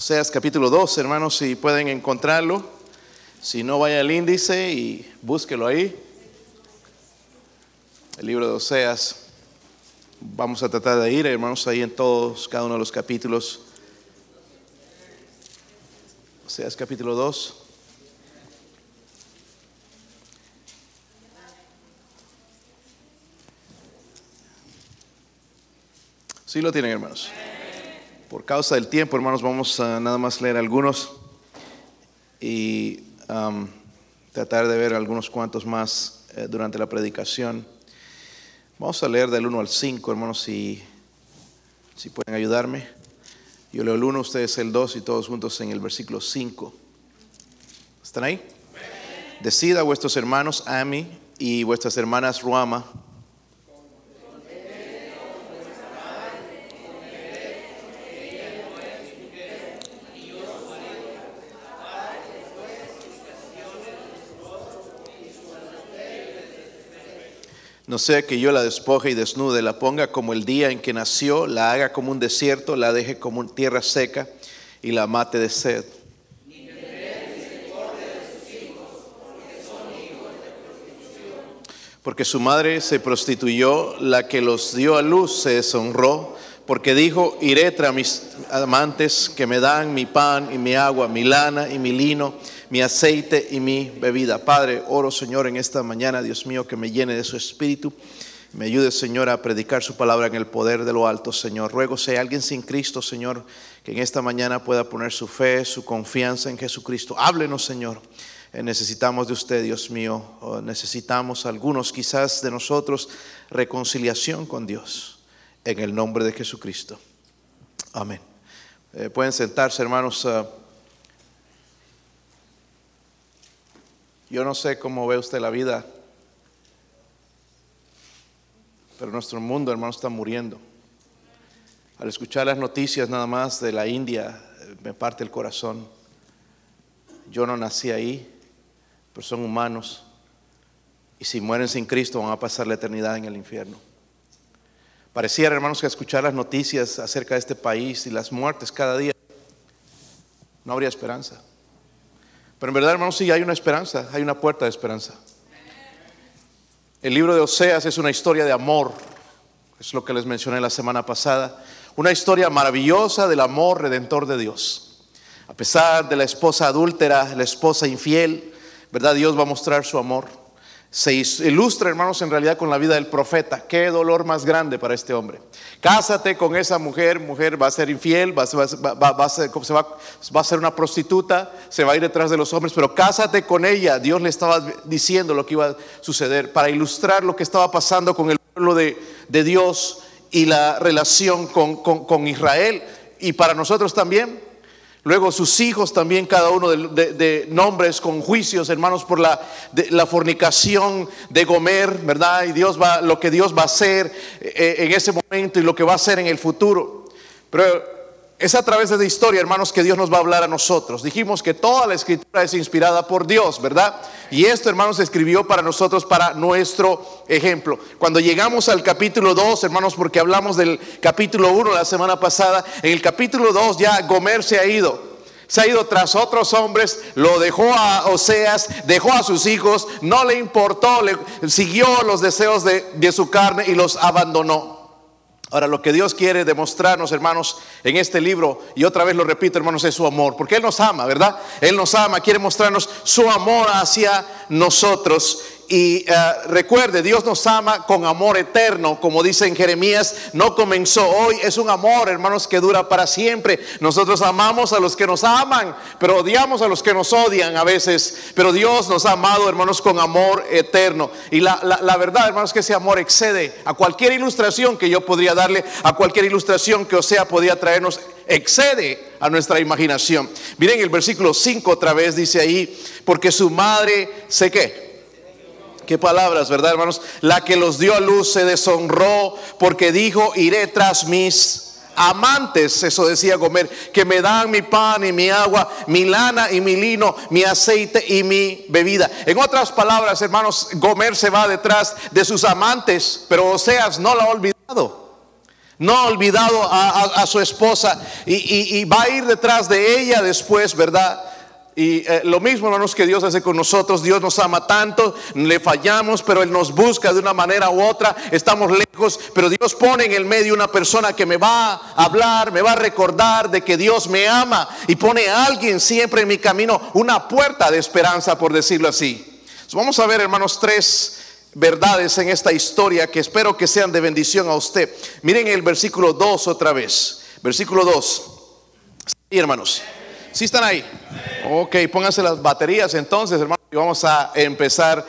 Oseas capítulo 2, hermanos, si pueden encontrarlo. Si no, vaya al índice y búsquelo ahí. El libro de Oseas. Vamos a tratar de ir, hermanos, ahí en todos, cada uno de los capítulos. Oseas capítulo 2. Sí lo tienen, hermanos. Por causa del tiempo, hermanos, vamos a nada más leer algunos y um, tratar de ver algunos cuantos más eh, durante la predicación. Vamos a leer del 1 al 5, hermanos, si, si pueden ayudarme. Yo leo el 1, ustedes el 2 y todos juntos en el versículo 5. ¿Están ahí? Decida vuestros hermanos Ami y vuestras hermanas Ruama No sea que yo la despoje y desnude, la ponga como el día en que nació, la haga como un desierto, la deje como tierra seca y la mate de sed. Porque su madre se prostituyó, la que los dio a luz se deshonró, porque dijo, iré tras mis amantes que me dan mi pan y mi agua, mi lana y mi lino mi aceite y mi bebida. Padre, oro Señor en esta mañana, Dios mío, que me llene de su espíritu. Me ayude, Señor, a predicar su palabra en el poder de lo alto, Señor. Ruego, si hay alguien sin Cristo, Señor, que en esta mañana pueda poner su fe, su confianza en Jesucristo. Háblenos, Señor. Eh, necesitamos de usted, Dios mío. necesitamos algunos, quizás de nosotros, reconciliación con Dios. En el nombre de Jesucristo. Amén. Eh, pueden sentarse, hermanos. Ah, Yo no sé cómo ve usted la vida, pero nuestro mundo, hermano, está muriendo. Al escuchar las noticias nada más de la India, me parte el corazón. Yo no nací ahí, pero son humanos. Y si mueren sin Cristo van a pasar la eternidad en el infierno. Pareciera, hermanos, que escuchar las noticias acerca de este país y las muertes cada día, no habría esperanza. Pero en verdad, hermanos, sí hay una esperanza, hay una puerta de esperanza. El libro de Oseas es una historia de amor, es lo que les mencioné la semana pasada, una historia maravillosa del amor redentor de Dios. A pesar de la esposa adúltera, la esposa infiel, ¿verdad? Dios va a mostrar su amor se ilustra, hermanos, en realidad con la vida del profeta. Qué dolor más grande para este hombre. Cásate con esa mujer, mujer va a ser infiel, va, a ser, va a ser una prostituta, se va a ir detrás de los hombres, pero cásate con ella. Dios le estaba diciendo lo que iba a suceder para ilustrar lo que estaba pasando con el pueblo de, Dios y la relación con Israel. Y para nosotros también, Luego sus hijos también, cada uno de, nombres con juicios, hermanos, por la, la, fornicación de Gomer, ¿verdad? Y Dios va, lo que Dios va a hacer eh, en ese momento y lo que va a hacer en el futuro. Pero es a través de la historia, hermanos, que Dios nos va a hablar a nosotros. Dijimos que toda la escritura es inspirada por Dios, ¿verdad? Y esto, hermanos, se escribió para nosotros, para nuestro ejemplo. Cuando llegamos al capítulo 2, hermanos, porque hablamos del capítulo 1 la semana pasada, en el capítulo 2 ya Gomer se ha ido se ha ido tras otros hombres, lo dejó a Oseas, dejó a sus hijos, no le importó, le, siguió los deseos de, de su carne y los abandonó. Ahora, lo que Dios quiere demostrarnos, hermanos, en este libro, y otra vez lo repito, hermanos, es su amor, porque Él nos ama, ¿verdad? Él nos ama, quiere mostrarnos su amor hacia nosotros. Y eh, recuerde, Dios nos ama con amor eterno, como dice en Jeremías, no comenzó hoy, es un amor, hermanos, que dura para siempre. Nosotros amamos a los que nos aman, pero odiamos a los que nos odian a veces. Pero Dios nos ha amado, hermanos, con amor eterno. Y la, la verdad, hermanos, que ese amor excede a cualquier ilustración que yo podría darle, a cualquier ilustración que Osea podía traernos, excede a nuestra imaginación. Miren el versículo 5 otra vez, dice ahí, porque su madre, sé que Qué palabras, ¿verdad, hermanos? La que los dio a luz se deshonró porque dijo, iré tras mis amantes, eso decía Gomer, que me dan mi pan y mi agua, mi lana y mi lino, mi aceite y mi bebida. En otras palabras, hermanos, Gomer se va detrás de sus amantes, pero Oseas no la ha olvidado. no ha olvidado a, su esposa y, va a ir detrás de ella después, ¿verdad? Y eh, lo mismo, hermanos, que Dios hace con nosotros. Dios nos ama tanto, le fallamos, pero Él nos busca de una manera u otra. Estamos lejos, pero Dios pone en el medio una persona que me va a hablar, me va a recordar de que Dios me ama y pone a alguien siempre en mi camino, una puerta de esperanza, por decirlo así. vamos a ver, hermanos, tres verdades en esta historia que espero que sean de bendición a usted. Miren el versículo 2 otra vez. Versículo 2. Sí, hermanos. ¿Sí están ahí? Ok, pónganse las baterías entonces, hermanos, y vamos a empezar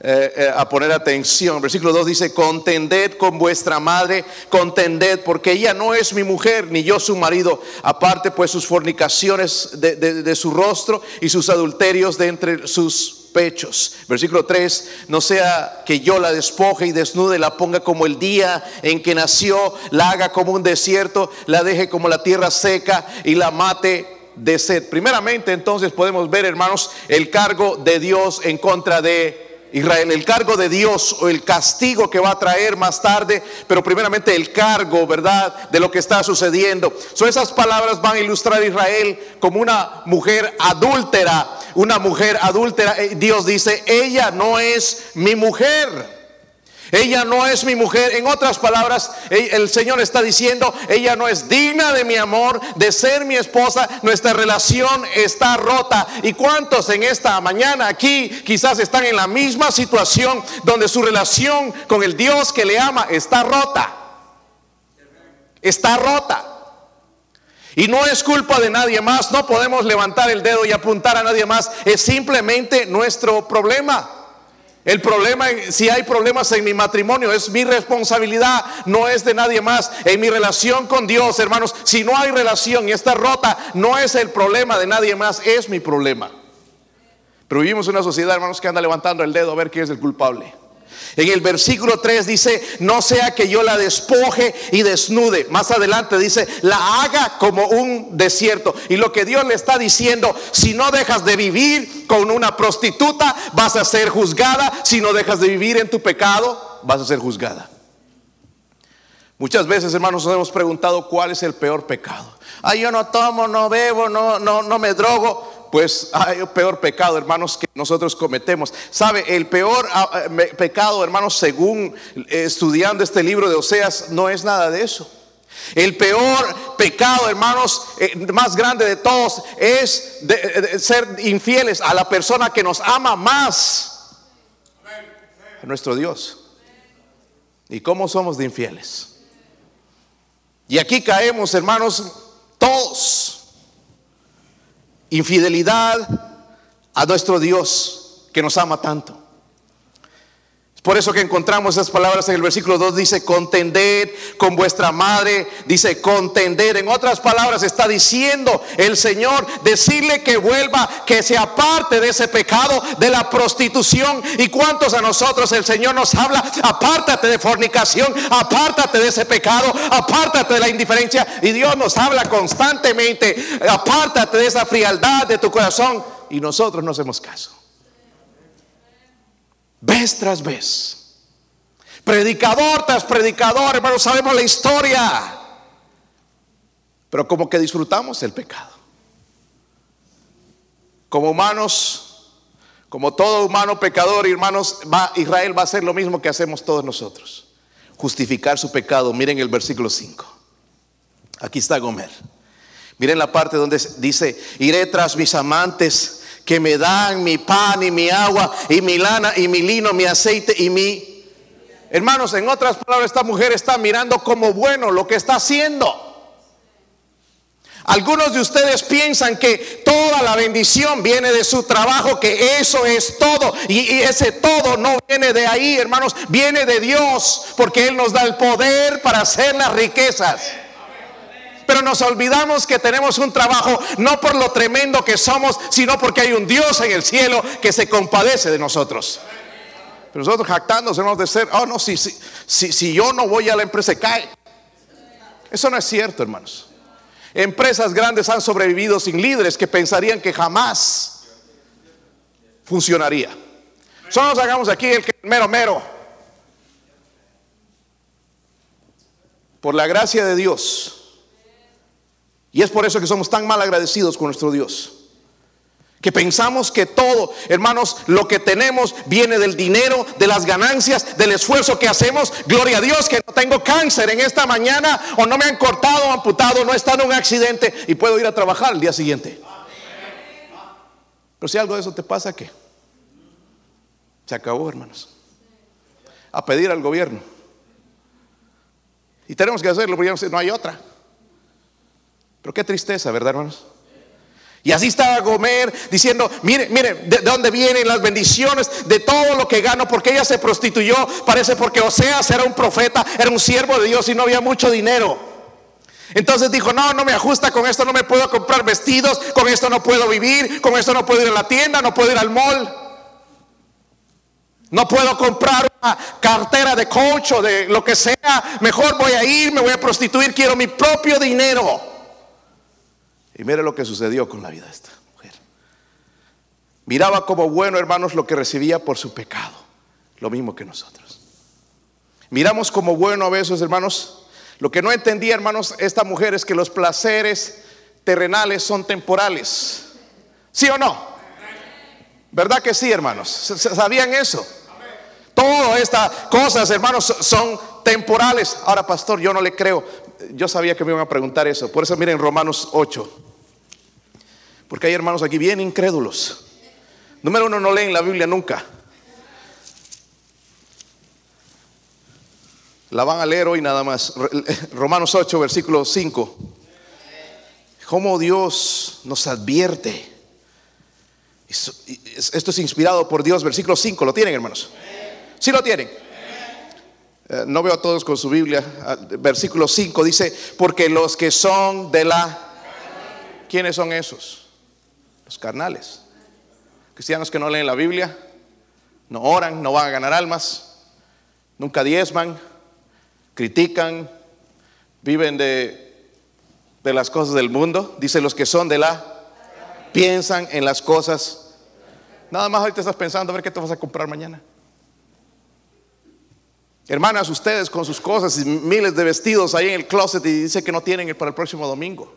eh, eh, a poner atención. Versículo 2 dice, contended con vuestra madre, contended, porque ella no es mi mujer, ni yo su marido. Aparte, pues sus fornicaciones de su rostro y sus adulterios de entre sus pechos. Versículo 3, no sea que yo la despoje y desnude, la ponga como el día en que nació, la haga como un desierto, la deje como la tierra seca y la mate de sed. Primeramente entonces podemos ver, hermanos, el cargo de Dios en contra de Israel, el cargo de Dios o el castigo que va a traer más tarde, pero primeramente el cargo, ¿verdad?, de lo que está sucediendo. So, esas palabras van a ilustrar a Israel como una mujer adúltera, una mujer adúltera. Eh, Dios dice, ella no es mi mujer. Ella no es mi mujer. En otras palabras, el Señor está diciendo, ella no es digna de mi amor, de ser mi esposa. Nuestra relación está rota. ¿Y cuántos en esta mañana aquí quizás están en la misma situación donde su relación con el Dios que le ama está rota? Está rota. Y no es culpa de nadie más, no podemos levantar el dedo y apuntar a nadie más, es simplemente nuestro problema. El problema, si hay problemas en mi matrimonio, es mi responsabilidad, no es de nadie más. En mi relación con Dios, hermanos, si no hay relación y está rota, no es el problema de nadie más, es mi problema. Pero vivimos en una sociedad, hermanos, que anda levantando el dedo a ver quién es el culpable. En el versículo 3 dice, no sea que yo la despoje y desnude. Más adelante dice, la haga como un desierto. Y lo que Dios le está diciendo, si no dejas de vivir con una prostituta, vas a ser juzgada. Si no dejas de vivir en tu pecado, vas a ser juzgada. Muchas veces, hermanos, nos hemos preguntado cuál es el peor pecado. Ay, yo no tomo, no bebo, no, no, no me drogo pues hay un peor pecado, hermanos, que nosotros cometemos. ¿Sabe? El peor ah, eh, pecado, hermanos, según eh, estudiando este libro de Oseas, no es nada de eso. El peor pecado, hermanos, eh, más grande de todos es ser infieles a la persona que nos ama más, nuestro Dios. ¿Y cómo somos de infieles? Y aquí caemos, hermanos, todos infidelidad a nuestro Dios que nos ama tanto. Por eso que encontramos esas palabras en el versículo 2, dice contender con vuestra madre, dice contender. En otras palabras está diciendo el Señor, decirle que vuelva, que se aparte de ese pecado, de la prostitución. ¿Y cuántos a nosotros el Señor nos habla? Apártate de fornicación, apártate de ese pecado, apártate de la indiferencia. Y Dios nos habla constantemente, apártate de esa frialdad de tu corazón. Y nosotros no hacemos caso vez tras vez. Predicador tras predicador, hermanos, sabemos la historia. Pero como que disfrutamos el pecado. Como humanos, como todo humano pecador, hermanos, va, Israel va a hacer lo mismo que hacemos todos nosotros. Justificar su pecado. Miren el versículo 5. Aquí está Gomer. Miren la parte donde dice, iré tras mis amantes que me dan mi pan y mi agua y mi lana y mi lino, mi aceite y mi... Hermanos, en otras palabras, esta mujer está mirando como bueno lo que está haciendo. Algunos de ustedes piensan que toda la bendición viene de su trabajo, que eso es todo. Y, y, ese todo no viene de ahí, hermanos, viene de Dios, porque Él nos da el poder para hacer las riquezas. Pero nos olvidamos que tenemos un trabajo no por lo tremendo que somos, sino porque hay un Dios en el cielo que se compadece de nosotros. Pero nosotros jactándonos de ser, oh no, si, si, si, si yo no voy a la empresa se cae. Eso no es cierto, hermanos. Empresas grandes han sobrevivido sin líderes que pensarían que jamás funcionaría. Solo nos hagamos aquí el mero mero. por la gracia de Dios. Y es por eso que somos tan mal agradecidos con nuestro Dios. Que pensamos que todo, hermanos, lo que tenemos viene del dinero, de las ganancias, del esfuerzo que hacemos. Gloria a Dios que no tengo cáncer en esta mañana o no me han cortado amputado, no estado en un accidente y puedo ir a trabajar el día siguiente. Pero si algo de eso te pasa, ¿qué? Se acabó, hermanos. A pedir al gobierno. Y tenemos que hacerlo porque no hay otra. Pero qué tristeza, ¿verdad, hermanos? Y así estaba Gomer diciendo, mire, mire, de, dónde vienen las bendiciones de todo lo que gano, porque ella se prostituyó, parece porque Oseas era un profeta, era un siervo de Dios y no había mucho dinero. Entonces dijo, no, no me ajusta, con esto no me puedo comprar vestidos, con esto no puedo vivir, con esto no puedo ir a la tienda, no puedo ir al mall. No puedo comprar una cartera de coach o de lo que sea. Mejor voy a ir, me voy a prostituir, quiero mi propio dinero. Y mire lo que sucedió con la vida de esta mujer. Miraba como bueno, hermanos, lo que recibía por su pecado. Lo mismo que nosotros. Miramos como bueno a veces, hermanos. Lo que no entendía, hermanos, esta mujer es que los placeres terrenales son temporales. ¿Sí o no? ¿Verdad que sí, hermanos? ¿Sabían eso? Todas estas cosas, hermanos, son temporales. Ahora, pastor, yo no le creo. Yo sabía que me iban a preguntar eso. Por eso miren Romanos 8. Porque hay hermanos aquí bien incrédulos. Número uno, no leen la Biblia nunca. La van a leer hoy nada más. Romanos 8, versículo 5. Cómo Dios nos advierte. Esto es inspirado por Dios, versículo 5. ¿Lo tienen, hermanos? ¿Sí lo tienen? Eh, no veo a todos con su Biblia. Ah, versículo 5 dice, porque los que son de la... ¿Quiénes son esos? Los carnales. Cristianos que no leen la Biblia, no oran, no van a ganar almas, nunca diezman, critican, viven de, de las cosas del mundo. Dice los que son de la... Piensan en las cosas. Nada más ahorita estás pensando a ver qué te vas a comprar mañana. Hermanas, ustedes con sus cosas y miles de vestidos ahí en el closet y dice que no tienen para el próximo domingo.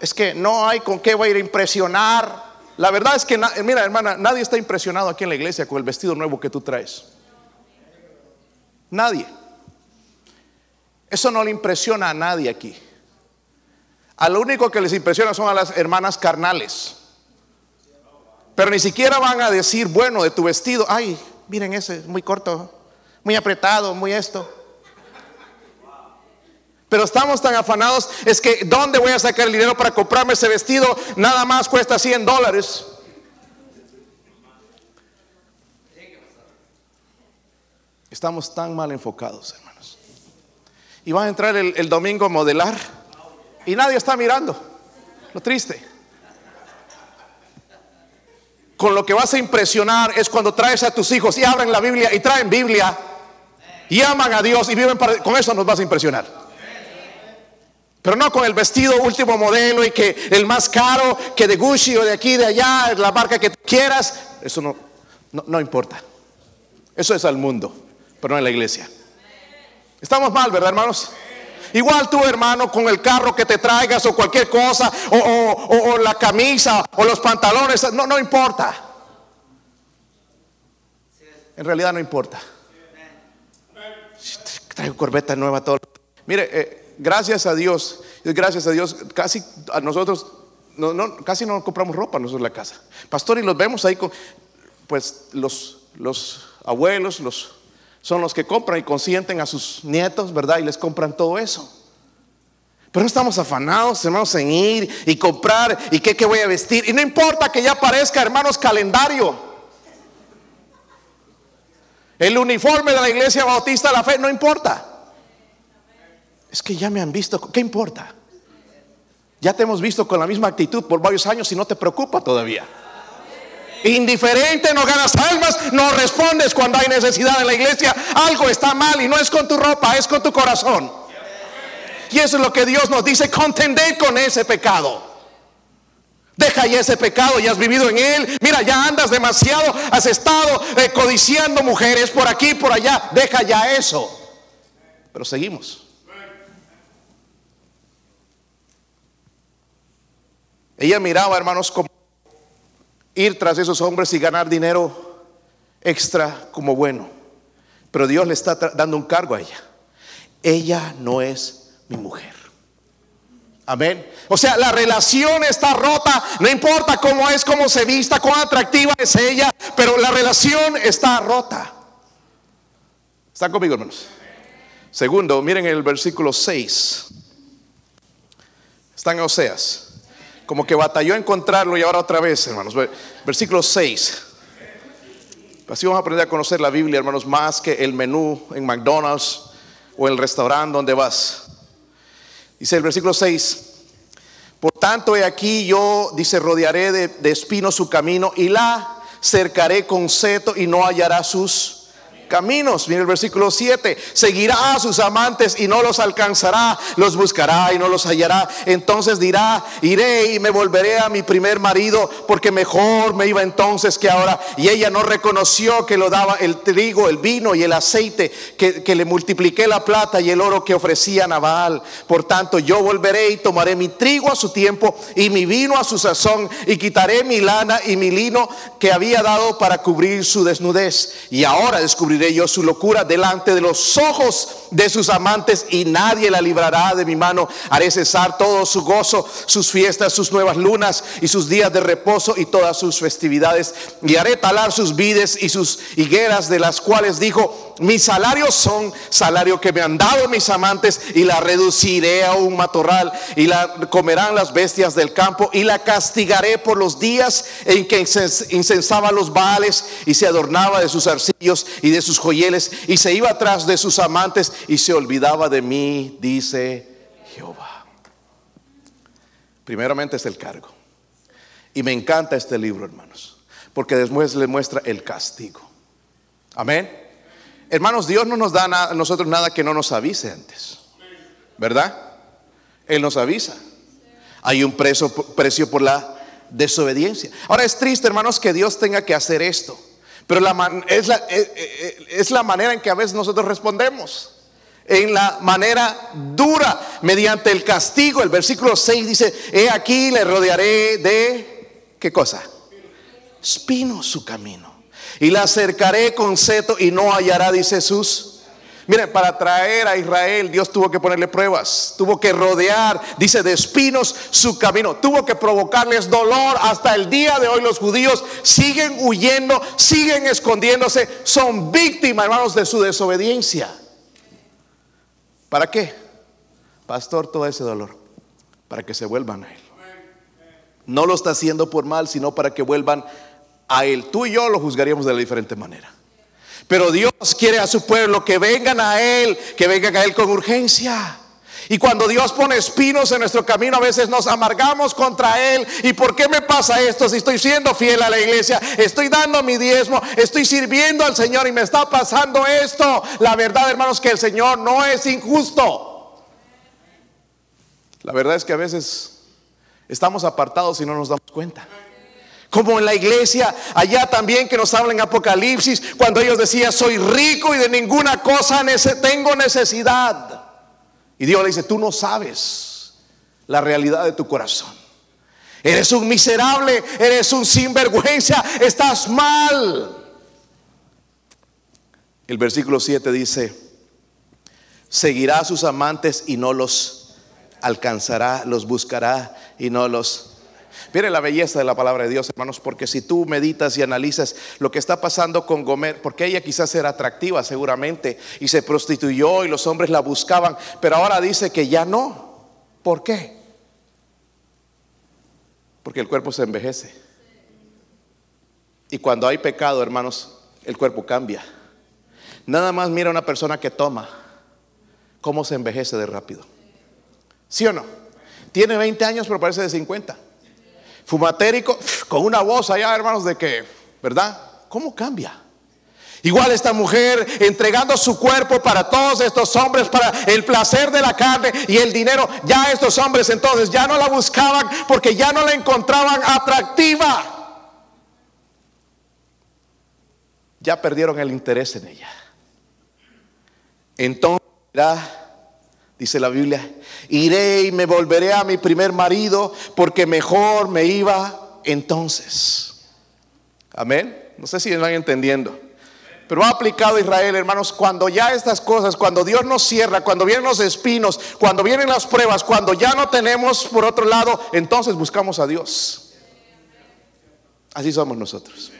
Es que no hay con qué voy a ir a impresionar. La verdad es que, mira hermana, nadie está impresionado aquí en la iglesia con el vestido nuevo que tú traes. Nadie. Eso no le impresiona a nadie aquí. A lo único que les impresiona son a las hermanas carnales. Pero ni siquiera van a decir, bueno, de tu vestido, ay, miren ese, es muy corto muy apretado, muy esto. Pero estamos tan afanados, es que ¿dónde voy a sacar el dinero para comprarme ese vestido? Nada más cuesta 100 dólares. Estamos tan mal enfocados, hermanos. Y van a entrar el, domingo a modelar y nadie está mirando. Lo triste con lo que vas a impresionar es cuando traes a tus hijos y abren la Biblia y traen Biblia y aman a Dios y viven para, con eso nos vas a impresionar. Pero no con el vestido último modelo y que el más caro que de Gucci o de aquí, de allá, la marca que quieras. Eso no, no, no importa. Eso es al mundo, pero no en la iglesia. Estamos mal, ¿verdad, hermanos? Igual tú, hermano, con el carro que te traigas o cualquier cosa, o, o, o, la camisa o los pantalones, no, no importa. En realidad no importa traigo corbeta nueva todo. Mire, eh, gracias a Dios, gracias a Dios, casi a nosotros, no, casi no compramos ropa nosotros en la casa. Pastor, y los vemos ahí con, pues los, los abuelos, los, son los que compran y consienten a sus nietos, ¿verdad? Y les compran todo eso. Pero no estamos afanados, hermanos, en ir y comprar y qué, qué voy a vestir. Y no importa que ya parezca, hermanos, calendario. El uniforme de la iglesia bautista la fe no importa. Es que ya me han visto, ¿qué importa? Ya te hemos visto con la misma actitud por varios años y no te preocupa todavía. Indiferente, no ganas almas, no respondes cuando hay necesidad en la iglesia. Algo está mal y no es con tu ropa, es con tu corazón. Y eso es lo que Dios nos dice, contender con ese pecado. Deja ya ese pecado, ya has vivido en él. Mira, ya andas demasiado, has estado eh, codiciando mujeres por aquí, por allá. Deja ya eso. Pero seguimos. Ella miraba, hermanos, como ir tras esos hombres y ganar dinero extra como bueno. Pero Dios le está dando un cargo a ella. Ella no es mi mujer. Amén. O sea, la relación está rota. No importa cómo es, cómo se vista, cuán atractiva es ella, pero la relación está rota. ¿Están conmigo, hermanos? Segundo, miren el versículo 6. Están en Oseas. Como que batalló a encontrarlo y ahora otra vez, hermanos. Versículo 6. Así vamos a aprender a conocer la Biblia, hermanos, más que el menú en McDonald's o el restaurante donde vas. Dice el versículo 6. Por tanto, he aquí yo, dice, rodearé de, de espinos su camino y la cercaré con seto y no hallará sus caminos. Mira el versículo 7. Seguirá a sus amantes y no los alcanzará. Los buscará y no los hallará. Entonces dirá, iré y me volveré a mi primer marido porque mejor me iba entonces que ahora. Y ella no reconoció que lo daba el trigo, el vino y el aceite, que, que le multipliqué la plata y el oro que ofrecía Nabal. Por tanto, yo volveré y tomaré mi trigo a su tiempo y mi vino a su sazón y quitaré mi lana y mi lino que había dado para cubrir su desnudez. Y ahora descubriré yo su locura delante de los ojos de sus amantes y nadie la librará de mi mano. Haré cesar todo su gozo, sus fiestas, sus nuevas lunas y sus días de reposo y todas sus festividades. Y haré talar sus vides y sus higueras de las cuales dijo, mis salarios son salario que me han dado mis amantes y la reduciré a un matorral y la comerán las bestias del campo y la castigaré por los días en que incensaba los baales y se adornaba de sus arcillos y de sus joyeles y se iba atrás de sus amantes y se olvidaba de mí, dice Jehová. Primeramente es el cargo. Y me encanta este libro, hermanos, porque después le muestra el castigo. Amén. Hermanos, Dios no nos da a nosotros nada que no nos avise antes. ¿Verdad? Él nos avisa. Hay un precio, precio por la desobediencia. Ahora es triste, hermanos, que Dios tenga que hacer esto. Pero la es, la, eh, eh, es la manera en que a veces nosotros respondemos. En la manera dura, mediante el castigo. El versículo 6 dice, he aquí le rodearé de, ¿qué cosa? Espino su camino. Y la acercaré con seto y no hallará, dice Jesús Miren, para traer a Israel, Dios tuvo que ponerle pruebas, tuvo que rodear, dice, de espinos su camino, tuvo que provocarles dolor. Hasta el día de hoy los judíos siguen huyendo, siguen escondiéndose, son víctimas, hermanos, de su desobediencia. ¿Para qué? Pastor, todo ese dolor, para que se vuelvan a Él. No lo está haciendo por mal, sino para que vuelvan a Él. Tú y yo lo juzgaríamos de la diferente manera. Pero Dios quiere a su pueblo que vengan a Él, que vengan a Él con urgencia. Y cuando Dios pone espinos en nuestro camino, a veces nos amargamos contra Él. ¿Y por qué me pasa esto? Si estoy siendo fiel a la iglesia, estoy dando mi diezmo, estoy sirviendo al Señor y me está pasando esto. La verdad, hermanos, que el Señor no es injusto. La verdad es que a veces estamos apartados y no nos damos cuenta. Como en la iglesia, allá también que nos habla en Apocalipsis, cuando ellos decían, soy rico y de ninguna cosa tengo necesidad. Y Dios le dice, tú no sabes la realidad de tu corazón. Eres un miserable, eres un sinvergüenza, estás mal. El versículo 7 dice, seguirá a sus amantes y no los alcanzará, los buscará y no los Mire la belleza de la palabra de Dios, hermanos, porque si tú meditas y analizas lo que está pasando con Gomer, porque ella quizás era atractiva seguramente y se prostituyó y los hombres la buscaban, pero ahora dice que ya no. ¿Por qué? Porque el cuerpo se envejece. Y cuando hay pecado, hermanos, el cuerpo cambia. Nada más mira a una persona que toma, cómo se envejece de rápido. ¿Sí o no? Tiene 20 años, pero parece de 50 fumatérico, con una voz allá, hermanos, de que, ¿verdad? ¿Cómo cambia? Igual esta mujer entregando su cuerpo para todos estos hombres, para el placer de la carne y el dinero. Ya estos hombres entonces ya no la buscaban porque ya no la encontraban atractiva. Ya perdieron el interés en ella. Entonces dice la Biblia, iré y me volveré a mi primer marido porque mejor me iba entonces. Amén. No sé si me van entendiendo. Pero ha aplicado Israel, hermanos, cuando ya estas cosas, cuando Dios nos cierra, cuando vienen los espinos, cuando vienen las pruebas, cuando ya no tenemos por otro lado, entonces buscamos a Dios. Así somos nosotros.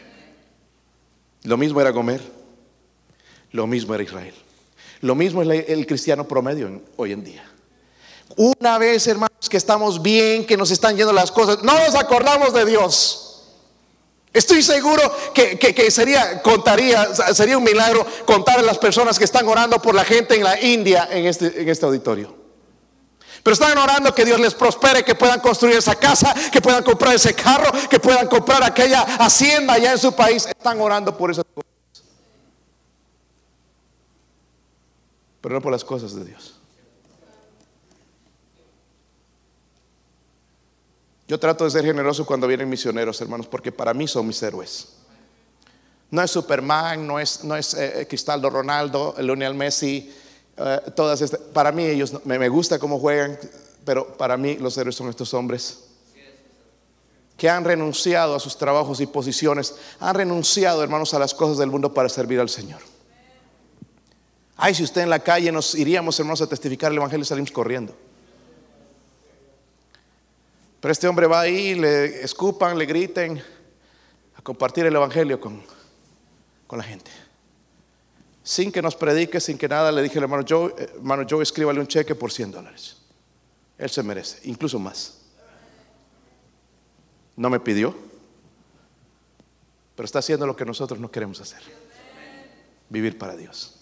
Lo mismo era comer, lo mismo era Israel. Lo mismo es el cristiano promedio hoy en día. Una vez, hermanos, que estamos bien, que nos están yendo las cosas, no nos acordamos de Dios. Estoy seguro que, sería, contaría, sería un milagro contar a las personas que están orando por la gente en la India en este, en este auditorio. Pero están orando que Dios les prospere, que puedan construir esa casa, que puedan comprar ese carro, que puedan comprar aquella hacienda allá en su país. Están orando por esas cosas. Pero no por las cosas de Dios. Yo trato de ser generoso cuando vienen misioneros, hermanos, porque para mí son mis héroes. No es Superman, no es, no es eh, Cristaldo Ronaldo, Lionel Messi, eh, todas estas. Para mí ellos me, me gusta cómo juegan, pero para mí los héroes son estos hombres que han renunciado a sus trabajos y posiciones, han renunciado, hermanos, a las cosas del mundo para servir al Señor. Ay, si usted en la calle nos iríamos, hermanos, a testificar el Evangelio, salimos corriendo. Pero este hombre va ahí, le escupan, le griten a compartir el Evangelio con, con la gente. Sin que nos predique, sin que nada, le dije al hermano Joe, eh, hermano Joe, escríbale un cheque por 100 dólares. Él se merece, incluso más. No me pidió, pero está haciendo lo que nosotros no queremos hacer. Vivir para Dios.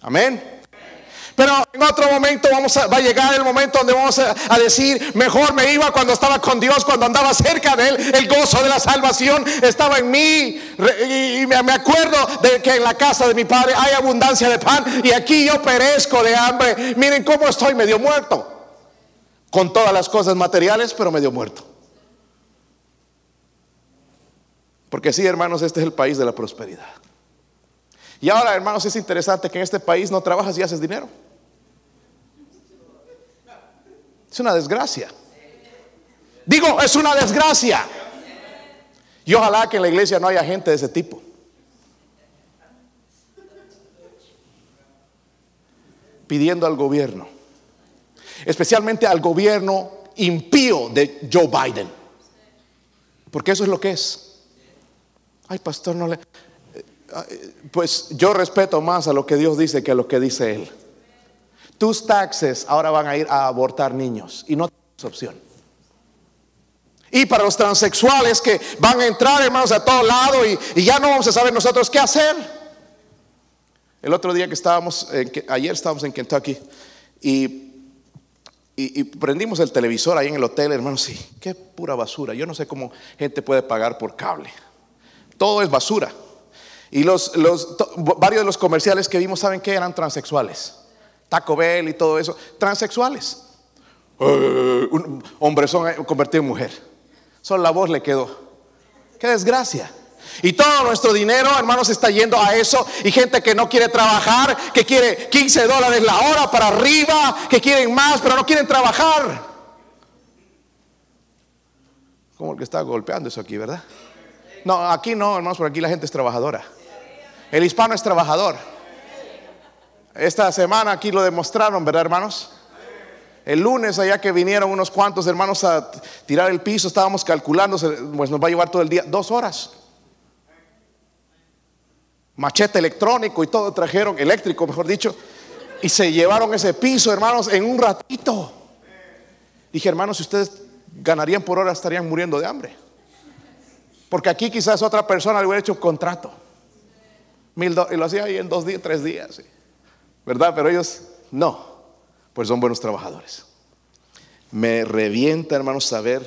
Amén. Pero en otro momento vamos a, va a llegar el momento donde vamos a, decir, mejor me iba cuando estaba con Dios, cuando andaba cerca de Él, el gozo de la salvación estaba en mí. Y me acuerdo de que en la casa de mi padre hay abundancia de pan y aquí yo perezco de hambre. Miren cómo estoy medio muerto. Con todas las cosas materiales, pero medio muerto. Porque sí, hermanos, este es el país de la prosperidad. Y ahora, hermanos, es interesante que en este país no trabajas y haces dinero. Es una desgracia. Digo, es una desgracia. Y ojalá que en la iglesia no haya gente de ese tipo. Pidiendo al gobierno, especialmente al gobierno impío de Joe Biden. Porque eso es lo que es. Ay, pastor, no le... Pues yo respeto más a lo que Dios dice que a lo que dice Él. Tus taxes ahora van a ir a abortar niños y no tienes opción. Y para los transexuales que van a entrar, hermanos, a todo lado y, ya no vamos a saber nosotros qué hacer. El otro día que estábamos, ayer estábamos en Kentucky y, y, prendimos el televisor ahí en el hotel, hermanos, sí, qué pura basura. Yo no sé cómo gente puede pagar por cable. Todo es basura. Y los, los varios de los comerciales que vimos, ¿saben qué? Eran transexuales. Taco Bell y todo eso, transexuales. Eh, un hombre son eh, convertido en mujer. Solo la voz le quedó. Qué desgracia. Y todo nuestro dinero, hermanos, está yendo a eso. Y gente que no quiere trabajar, que quiere 15 dólares la hora para arriba, que quieren más, pero no quieren trabajar. Como el que está golpeando eso aquí, ¿verdad? No, aquí no, hermanos, porque aquí la gente es trabajadora. El hispano es trabajador. Esta semana aquí lo demostraron, ¿verdad, hermanos? El lunes, allá que vinieron unos cuantos hermanos a tirar el piso, estábamos calculando, pues nos va a llevar todo el día, dos horas. Machete electrónico y todo trajeron, eléctrico, mejor dicho, y se llevaron ese piso, hermanos, en un ratito. Dije, hermanos, si ustedes ganarían por hora, estarían muriendo de hambre. Porque aquí quizás otra persona le hubiera hecho un contrato. Mil y lo hacía ahí en dos días, tres días. ¿verdad? Pero ellos no, pues son buenos trabajadores. Me revienta, hermanos, saber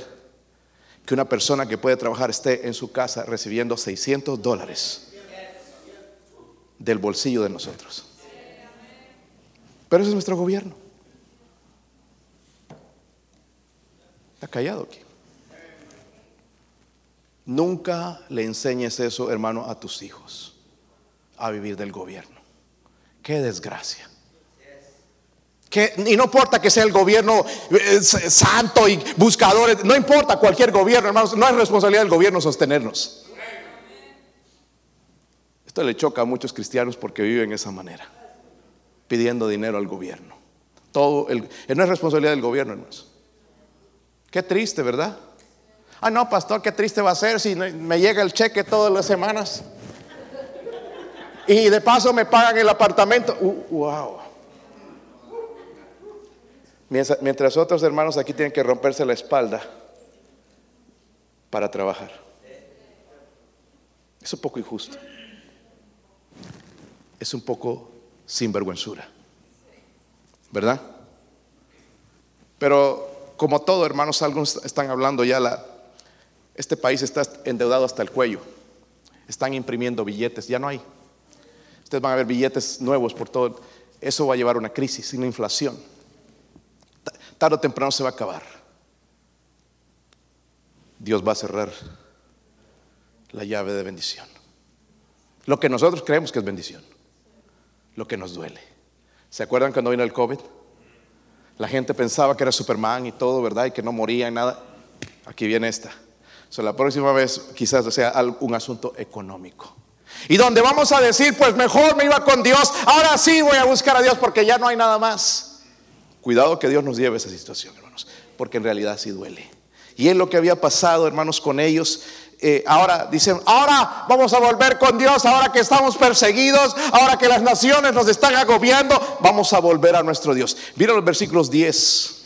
que una persona que puede trabajar esté en su casa recibiendo 600 dólares del bolsillo de nosotros. Pero ese es nuestro gobierno. Está callado aquí. Nunca le enseñes eso, hermano, a tus hijos, a vivir del gobierno. Qué desgracia. Y no importa que sea el gobierno eh, santo y buscadores, no importa cualquier gobierno, hermanos, no es responsabilidad del gobierno sostenernos. Esto le choca a muchos cristianos porque viven esa manera, pidiendo dinero al gobierno. Todo el, eh, no es responsabilidad del gobierno, hermanos. Qué triste, ¿verdad? Ah, no, pastor, qué triste va a ser si me llega el cheque todas las semanas. Y de paso me pagan el apartamento. Uh, wow. Mientras otros hermanos aquí tienen que romperse la espalda para trabajar. Es un poco injusto. Es un poco sinvergüenzura. ¿Verdad? Pero como todo, hermanos, algunos están hablando ya, este país está endeudado hasta el cuello. Están imprimiendo billetes, ya no hay. Ustedes van a ver billetes nuevos por todo. Eso va a llevar a una crisis, una inflación. Tarde o temprano se va a acabar. Dios va a cerrar la llave de bendición. Lo que nosotros creemos que es bendición. Lo que nos duele. ¿Se acuerdan cuando vino el COVID? La gente pensaba que era Superman y todo, ¿verdad? Y que no moría y nada. Aquí viene esta. So, la próxima vez quizás sea un asunto económico. Y donde vamos a decir, pues mejor me iba con Dios, ahora sí voy a buscar a Dios porque ya no hay nada más. Cuidado que Dios nos lleve a esa situación, hermanos, porque en realidad sí duele. Y es lo que había pasado, hermanos, con ellos. Eh, ahora dicen, ahora vamos a volver con Dios, ahora que estamos perseguidos, ahora que las naciones nos están agobiando, vamos a volver a nuestro Dios. Miren los versículos 10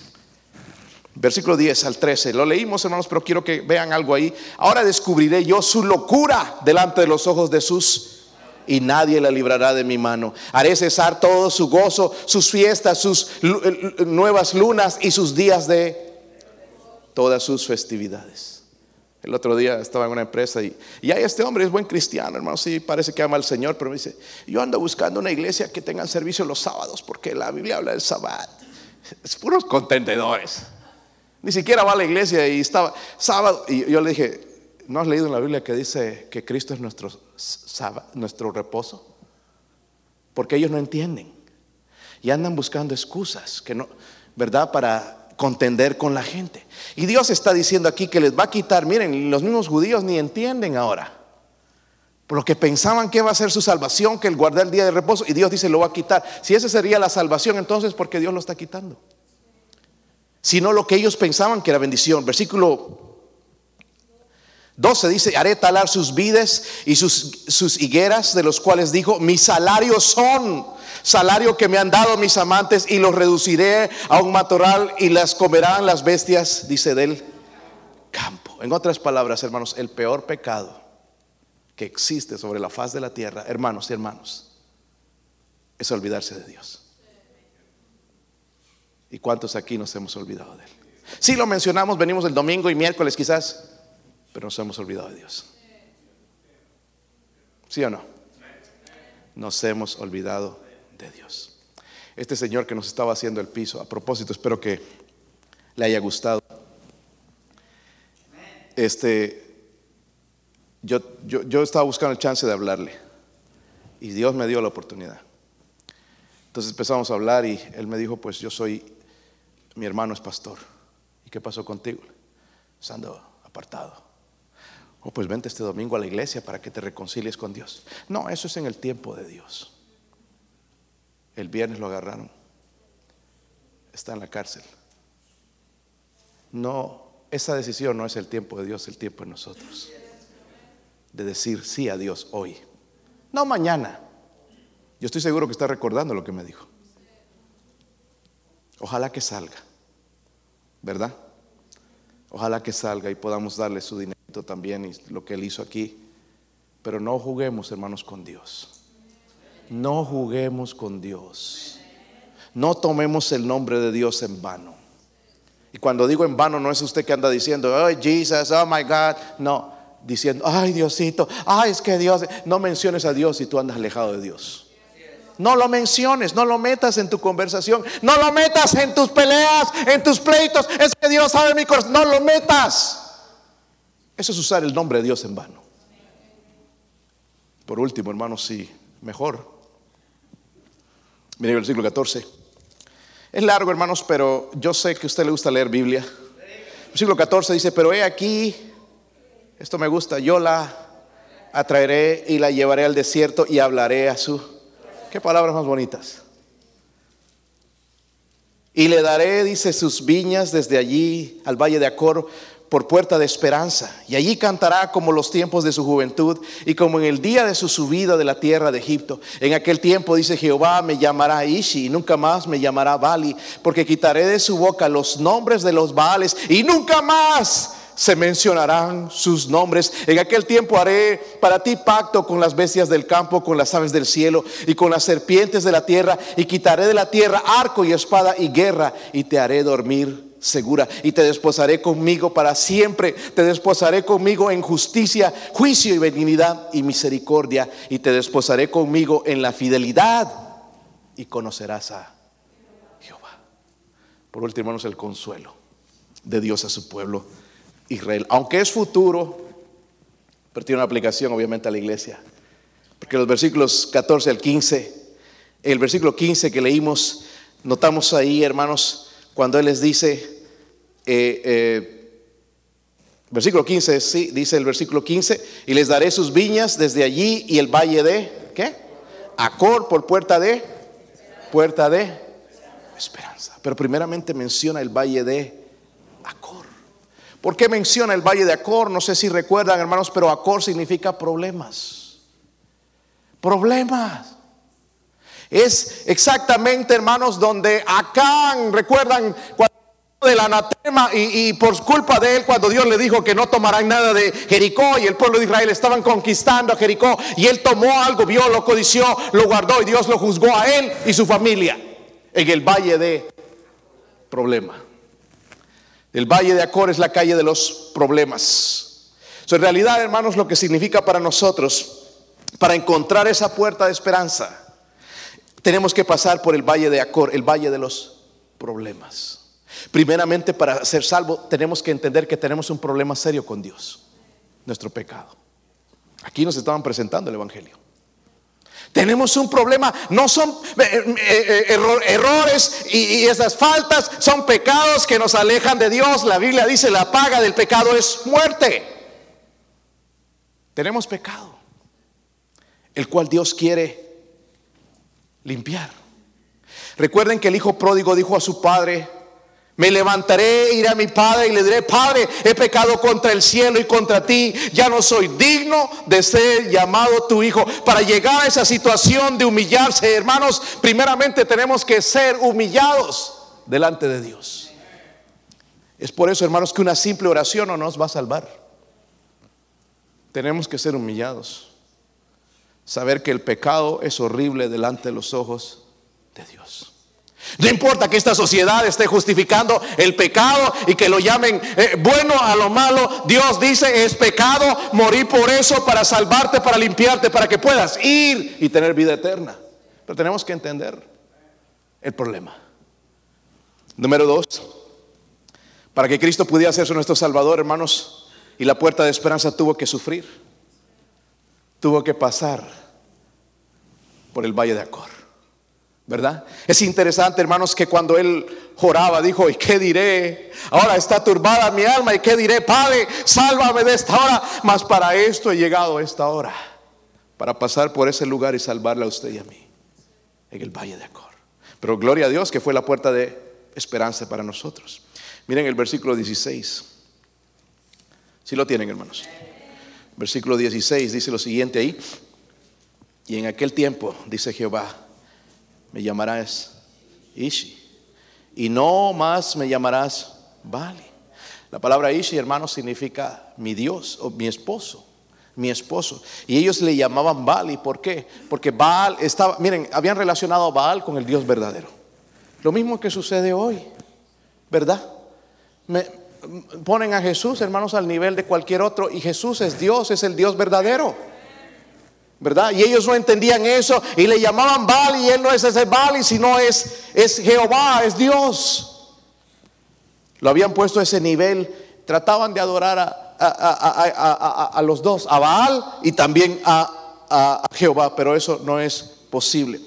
Versículo 10 al 13. Lo leímos, hermanos, pero quiero que vean algo ahí. Ahora descubriré yo su locura delante de los ojos de sus y nadie la librará de mi mano. Haré cesar todo su gozo, sus fiestas, sus nuevas lunas y sus días de todas sus festividades. El otro día estaba en una empresa y, y hay este hombre, es buen cristiano, hermano, sí, parece que ama al Señor, pero me dice, yo ando buscando una iglesia que tenga servicio los sábados, porque la Biblia habla del sábado. Es puros contendedores. Ni siquiera va a la iglesia y estaba sábado. Y yo le dije, ¿no has leído en la Biblia que dice que Cristo es nuestro, nuestro reposo? Porque ellos no entienden. Y andan buscando excusas, que no, ¿verdad? Para contender con la gente. Y Dios está diciendo aquí que les va a quitar, miren, los mismos judíos ni entienden ahora. Por lo que pensaban que iba a ser su salvación, que el guardar el día de reposo, y Dios dice, lo va a quitar. Si esa sería la salvación, entonces, ¿por qué Dios lo está quitando? Sino lo que ellos pensaban que era bendición. Versículo 12 dice, haré talar sus vides y sus, sus higueras, de los cuales dijo, mis salarios son salario que me han dado mis amantes y los reduciré a un matorral y las comerán las bestias, dice del campo. En otras palabras, hermanos, el peor pecado que existe sobre la faz de la tierra, hermanos y hermanos, es olvidarse de Dios. ¿Y cuántos aquí nos hemos olvidado de Él? Si lo mencionamos, venimos el domingo y miércoles quizás, pero nos hemos olvidado de Dios. ¿Sí o no? Nos hemos olvidado de Dios. Este señor que nos estaba haciendo el piso, a propósito, espero que le haya gustado. Este, yo, yo, yo estaba buscando el chance de hablarle y Dios me dio la oportunidad. Entonces empezamos a hablar y él me dijo, pues yo soy mi hermano es pastor. ¿Y qué pasó contigo? Estando apartado. Oh, pues vente este domingo a la iglesia para que te reconcilies con Dios. No, eso es en el tiempo de Dios. El viernes lo agarraron. Está en la cárcel. No, esa decisión no es el tiempo de Dios, el tiempo de nosotros. De decir sí a Dios hoy. No mañana. Yo estoy seguro que está recordando lo que me dijo. Ojalá que salga, ¿verdad? Ojalá que salga y podamos darle su dinero también y lo que él hizo aquí. Pero no juguemos, hermanos, con Dios. No juguemos con Dios. No tomemos el nombre de Dios en vano. Y cuando digo en vano, no es usted que anda diciendo, oh Jesus, oh my God. No, diciendo, ay Diosito, ay es que Dios. No menciones a Dios si tú andas alejado de Dios. No lo menciones, no lo metas en tu conversación, no lo metas en tus peleas, en tus pleitos. Es que Dios sabe mi corazón, no lo metas. Eso es usar el nombre de Dios en vano. Por último, hermanos, sí, mejor. Miren el versículo 14. Es largo, hermanos, pero yo sé que a usted le gusta leer Biblia. Versículo 14 dice, pero he aquí, esto me gusta, yo la atraeré y la llevaré al desierto y hablaré a su... ¿Qué palabras más bonitas? Y le daré, dice, sus viñas desde allí al valle de Acor por puerta de esperanza. Y allí cantará como los tiempos de su juventud y como en el día de su subida de la tierra de Egipto. En aquel tiempo, dice Jehová, me llamará Ishi y nunca más me llamará Bali, porque quitaré de su boca los nombres de los Baales y nunca más se mencionarán sus nombres. En aquel tiempo haré para ti pacto con las bestias del campo, con las aves del cielo y con las serpientes de la tierra, y quitaré de la tierra arco y espada y guerra, y te haré dormir segura y te desposaré conmigo para siempre. Te desposaré conmigo en justicia, juicio y benignidad y misericordia y te desposaré conmigo en la fidelidad y conocerás a Jehová. Por último, hermanos, el consuelo de Dios a su pueblo Israel. Aunque es futuro, pero tiene una aplicación obviamente a la iglesia. Porque los versículos 14 al 15, el versículo 15 que leímos, notamos ahí, hermanos, cuando Él les dice, eh, eh, versículo 15, sí, dice el versículo 15, y les daré sus viñas desde allí y el valle de, ¿qué? Acor por puerta de, puerta de esperanza. Pero primeramente menciona el valle de Acor. ¿Por qué menciona el valle de Acor? No sé si recuerdan, hermanos, pero Acor significa problemas. Problemas. Es exactamente, hermanos, donde Acán, recuerdan cuando del anatema y, y, por culpa de él cuando Dios le dijo que no tomarán nada de Jericó y el pueblo de Israel estaban conquistando a Jericó y él tomó algo, vio, lo codició, lo guardó y Dios lo juzgó a él y su familia en el valle de problema. El valle de Acor es la calle de los problemas. So, en realidad, hermanos, lo que significa para nosotros, para encontrar esa puerta de esperanza, tenemos que pasar por el valle de Acor, el valle de los problemas. Primeramente, para ser salvo, tenemos que entender que tenemos un problema serio con Dios, nuestro pecado. Aquí nos estaban presentando el Evangelio. Tenemos un problema, no son eh, eh, eh, errores y, esas faltas, son pecados que nos alejan de Dios. La Biblia dice, la paga del pecado es muerte. Tenemos pecado, el cual Dios quiere limpiar. Recuerden que el hijo pródigo dijo a su padre, me levantaré, iré a mi padre y le diré, Padre, he pecado contra el cielo y contra ti, ya no soy digno de ser llamado tu hijo. Para llegar a esa situación de humillarse, hermanos, primeramente tenemos que ser humillados delante de Dios. Es por eso, hermanos, que una simple oración no nos va a salvar. Tenemos que ser humillados. Saber que el pecado es horrible delante de los ojos de Dios. No importa que esta sociedad esté justificando el pecado y que lo llamen eh, bueno a lo malo. Dios dice, es pecado morir por eso para salvarte, para limpiarte, para que puedas ir y tener vida eterna. Pero tenemos que entender el problema. Número dos, para que Cristo pudiera ser nuestro Salvador, hermanos, y la puerta de esperanza tuvo que sufrir, tuvo que pasar por el valle de Acor. ¿Verdad? Es interesante, hermanos, que cuando él joraba, dijo, ¿y qué diré? Ahora está turbada mi alma, ¿y qué diré? Padre, sálvame de esta hora. Mas para esto he llegado a esta hora, para pasar por ese lugar y salvarle a usted y a mí, en el Valle de Acor. Pero gloria a Dios que fue la puerta de esperanza para nosotros. Miren el versículo 16. Si lo tienen, hermanos. Versículo 16 dice lo siguiente ahí. Y en aquel tiempo, dice Jehová, me llamarás Ishi. Y no más me llamarás Bali. La palabra Ishi, hermano, significa mi Dios o mi esposo. Mi esposo. Y ellos le llamaban Bali. ¿Por qué? Porque Baal estaba, miren, habían relacionado a Baal con el Dios verdadero. Lo mismo que sucede hoy, ¿verdad? Me, ponen a Jesús, hermanos, al nivel de cualquier otro. Y Jesús es Dios, es el Dios verdadero. ¿Verdad? Y ellos no entendían eso y le llamaban Baal y él no es ese Baal, sino es, es Jehová, es Dios. Lo habían puesto a ese nivel, trataban de adorar a, los dos, a Baal y también a, Jehová, pero eso no es posible.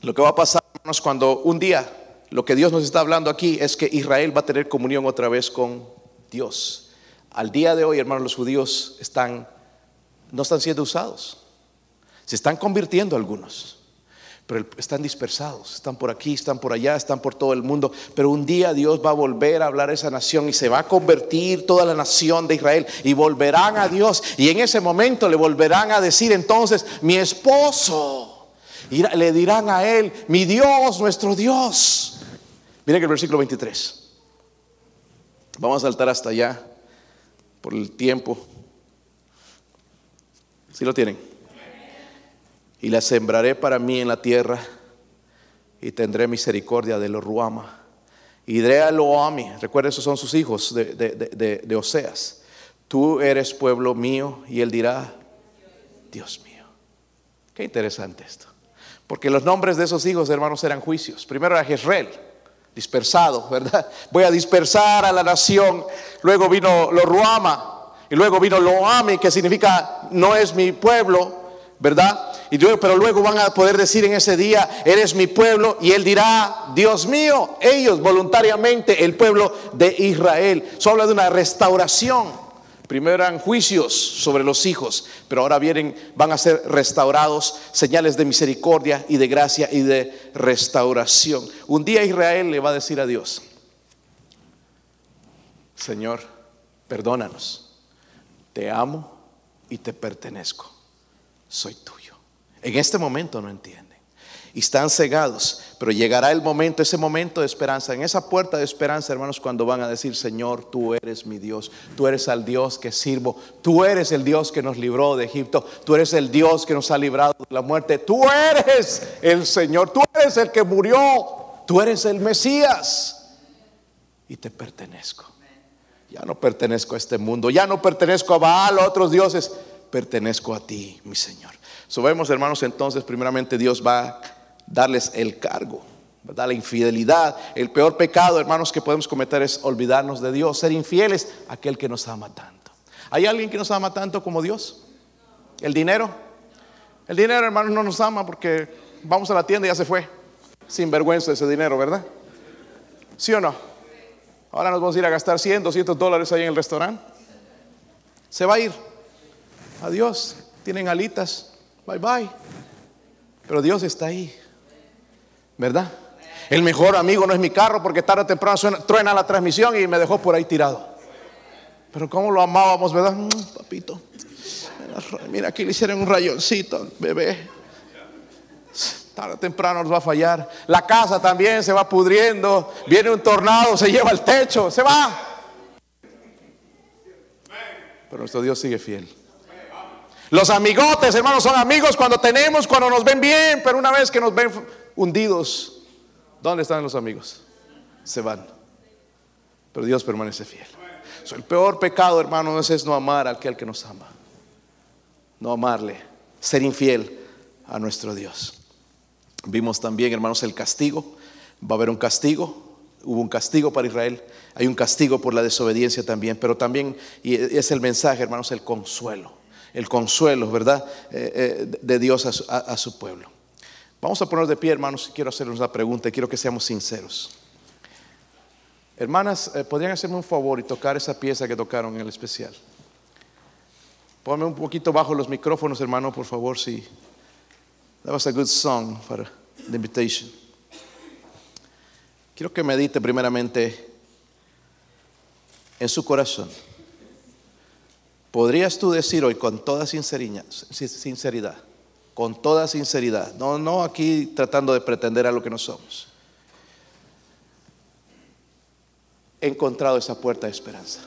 Lo que va a pasar, hermanos, cuando un día lo que Dios nos está hablando aquí es que Israel va a tener comunión otra vez con Dios. Al día de hoy, hermanos, los judíos están, no están siendo usados. Se están convirtiendo algunos pero están dispersados, están por aquí, están por allá, están por todo el mundo, pero un día Dios va a volver a hablar a esa nación y se va a convertir toda la nación de Israel y volverán a Dios y en ese momento le volverán a decir entonces, mi esposo, y le dirán a él, mi Dios, nuestro Dios. Miren el versículo 23. Vamos a saltar hasta allá por el tiempo. Si lo tienen? y la sembraré para mí en la tierra y tendré misericordia de los Ruama. Y diré a Loami, recuerda, esos son sus hijos de, de, Oseas. Tú eres pueblo mío y él dirá, Dios mío. Qué interesante esto. Porque los nombres de esos hijos, hermanos, eran juicios. Primero era Jezreel, dispersado, ¿verdad? Voy a dispersar a la nación. Luego vino lo Ruama. Y luego vino Loami, que significa no es mi pueblo, ¿verdad? Y pero luego van a poder decir en ese día, eres mi pueblo, y él dirá, Dios mío, ellos voluntariamente, el pueblo de Israel. Eso habla de una restauración. Primero eran juicios sobre los hijos, pero ahora vienen, van a ser restaurados, señales de misericordia y de gracia y de restauración. Un día Israel le va a decir a Dios, Señor, perdónanos, te amo y te pertenezco, soy tuyo. En este momento no entienden. Y están cegados. Pero llegará el momento, ese momento de esperanza, en esa puerta de esperanza, hermanos, cuando van a decir, Señor, tú eres mi Dios, tú eres el Dios que sirvo, tú eres el Dios que nos libró de Egipto, tú eres el Dios que nos ha librado de la muerte, tú eres el Señor, tú eres el que murió, tú eres el Mesías. Y te pertenezco. Ya no pertenezco a este mundo, ya no pertenezco a Baal, a otros dioses, pertenezco a ti, mi Señor. Sabemos, hermanos, entonces, primeramente Dios va a darles el cargo, ¿verdad? La infidelidad. El peor pecado, hermanos, que podemos cometer es olvidarnos de Dios, ser infieles a aquel que nos ama tanto. ¿Hay alguien que nos ama tanto como Dios? ¿El dinero? El dinero, hermanos, no nos ama porque vamos a la tienda y ya se fue. Sin vergüenza ese dinero, ¿verdad? ¿Sí o no? Ahora nos vamos a ir a gastar 100, 200 dólares ahí en el restaurante. Se va a ir. Adiós. Tienen alitas. Bye bye. Pero Dios está ahí. ¿Verdad? El mejor amigo no es mi carro porque tarde o temprano truena la transmisión y me dejó por ahí tirado. Pero cómo lo amábamos, ¿verdad? Mm, papito. Mira, aquí le hicieron un rayoncito, bebé. Tarde o temprano nos va a fallar. La casa también se va pudriendo. Viene un tornado, se lleva el techo, se va. Pero nuestro Dios sigue fiel. Los amigotes, hermanos, son amigos cuando tenemos, cuando nos ven bien, pero una vez que nos ven hundidos, ¿dónde están los amigos? Se van. Pero Dios permanece fiel. el peor pecado, hermanos, es no amar a aquel que nos ama. No amarle, ser infiel a nuestro Dios. Vimos también, hermanos, el castigo. Va a haber un castigo. Hubo un castigo para Israel. Hay un castigo por la desobediencia también. Pero también, y es el mensaje, hermanos, el consuelo el consuelo, ¿verdad?, eh, eh, de Dios a su, pueblo. Vamos a poner de pie, hermanos, quiero hacerles una pregunta quiero que seamos sinceros. Hermanas, eh, ¿podrían hacerme un favor y tocar esa pieza que tocaron en el especial? Ponme un poquito bajo los micrófonos, hermano, por favor, si. That was a good song for the invitation. Quiero que medite primeramente en su corazón. ¿Podrías tú decir hoy con toda sinceridad, con toda sinceridad, no, no aquí tratando de pretender a lo que no somos, he encontrado esa puerta de esperanza?